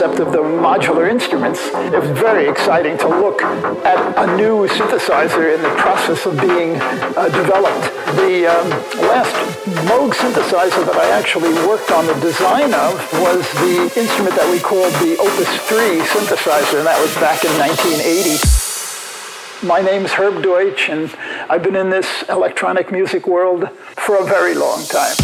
Concept of the modular instruments, it was very exciting to look at a new synthesizer in the process of being uh, developed. The um, last Moog synthesizer that I actually worked on the design of was the instrument that we called the Opus 3 synthesizer, and that was back in 1980. My name's Herb Deutsch, and I've been in this electronic music world for a very long time.